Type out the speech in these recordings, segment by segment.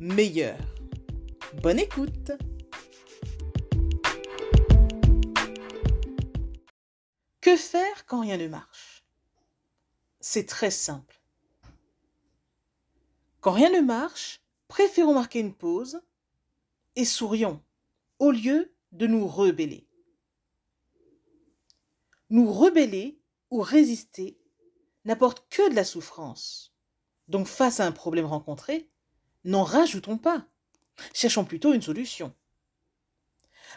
meilleur. Bonne écoute Que faire quand rien ne marche? C'est très simple. Quand rien ne marche, préférons marquer une pause et sourions au lieu de nous rebeller. Nous rebeller ou résister n'apporte que de la souffrance. Donc face à un problème rencontré, n'en rajoutons pas. Cherchons plutôt une solution.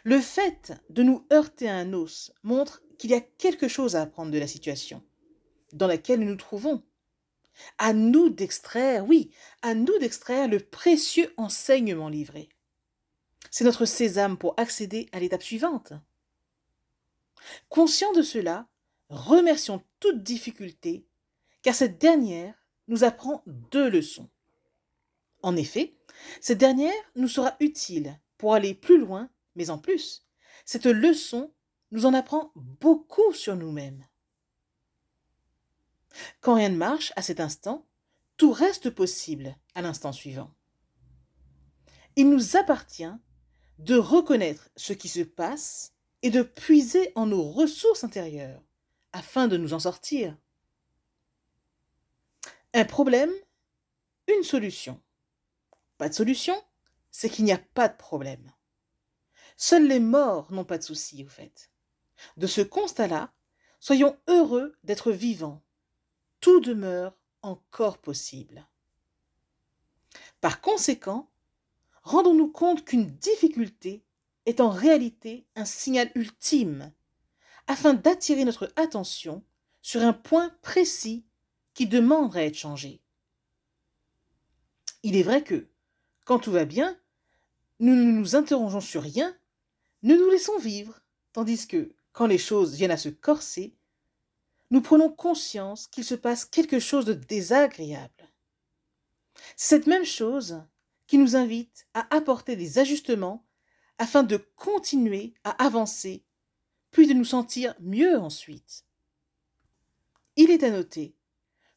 Le fait de nous heurter à un os montre qu'il y a quelque chose à apprendre de la situation dans laquelle nous nous trouvons. À nous d'extraire, oui, à nous d'extraire le précieux enseignement livré. C'est notre sésame pour accéder à l'étape suivante. Conscient de cela, remercions toute difficulté, car cette dernière nous apprend deux leçons. En effet, cette dernière nous sera utile pour aller plus loin, mais en plus, cette leçon nous en apprend beaucoup sur nous-mêmes. Quand rien ne marche à cet instant, tout reste possible à l'instant suivant. Il nous appartient de reconnaître ce qui se passe et de puiser en nos ressources intérieures afin de nous en sortir. Un problème, une solution. De solution, c'est qu'il n'y a pas de problème. Seuls les morts n'ont pas de soucis, au fait. De ce constat-là, soyons heureux d'être vivants. Tout demeure encore possible. Par conséquent, rendons-nous compte qu'une difficulté est en réalité un signal ultime, afin d'attirer notre attention sur un point précis qui demande à être changé. Il est vrai que, quand tout va bien, nous ne nous interrogeons sur rien, nous nous laissons vivre, tandis que, quand les choses viennent à se corser, nous prenons conscience qu'il se passe quelque chose de désagréable. Cette même chose qui nous invite à apporter des ajustements afin de continuer à avancer, puis de nous sentir mieux ensuite. Il est à noter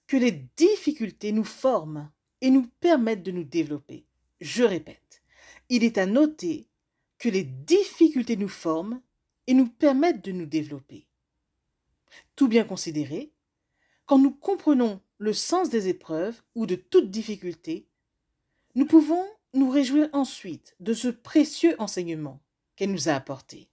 que les difficultés nous forment et nous permettent de nous développer. Je répète, il est à noter que les difficultés nous forment et nous permettent de nous développer. Tout bien considéré, quand nous comprenons le sens des épreuves ou de toute difficulté, nous pouvons nous réjouir ensuite de ce précieux enseignement qu'elle nous a apporté.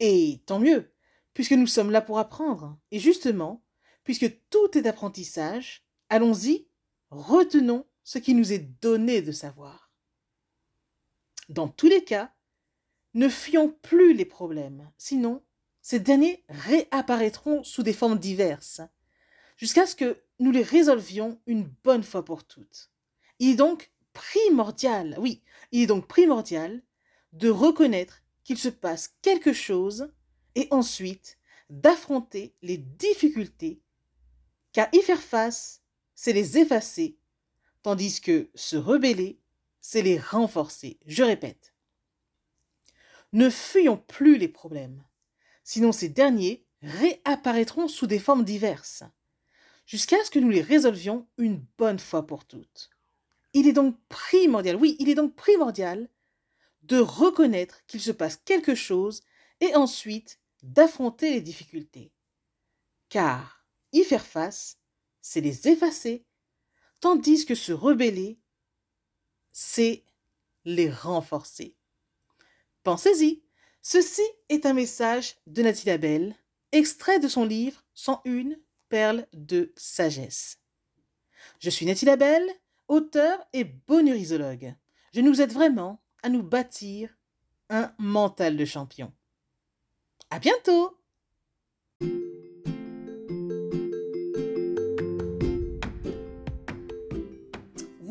Et tant mieux, puisque nous sommes là pour apprendre. Et justement, puisque tout est apprentissage, allons-y, retenons ce qui nous est donné de savoir. Dans tous les cas, ne fuyons plus les problèmes, sinon ces derniers réapparaîtront sous des formes diverses, jusqu'à ce que nous les résolvions une bonne fois pour toutes. Il est donc primordial, oui, il est donc primordial de reconnaître qu'il se passe quelque chose et ensuite d'affronter les difficultés, car y faire face, c'est les effacer, tandis que se rebeller, c'est les renforcer. Je répète. Ne fuyons plus les problèmes, sinon ces derniers réapparaîtront sous des formes diverses, jusqu'à ce que nous les résolvions une bonne fois pour toutes. Il est donc primordial, oui, il est donc primordial de reconnaître qu'il se passe quelque chose et ensuite d'affronter les difficultés. Car y faire face, c'est les effacer, tandis que se rebeller, c'est les renforcer. Pensez-y, ceci est un message de Nathalie Labelle, extrait de son livre 101 perles de sagesse. Je suis Nathalie Labelle, auteur et bonurisologue. Je nous aide vraiment à nous bâtir un mental de champion. À bientôt!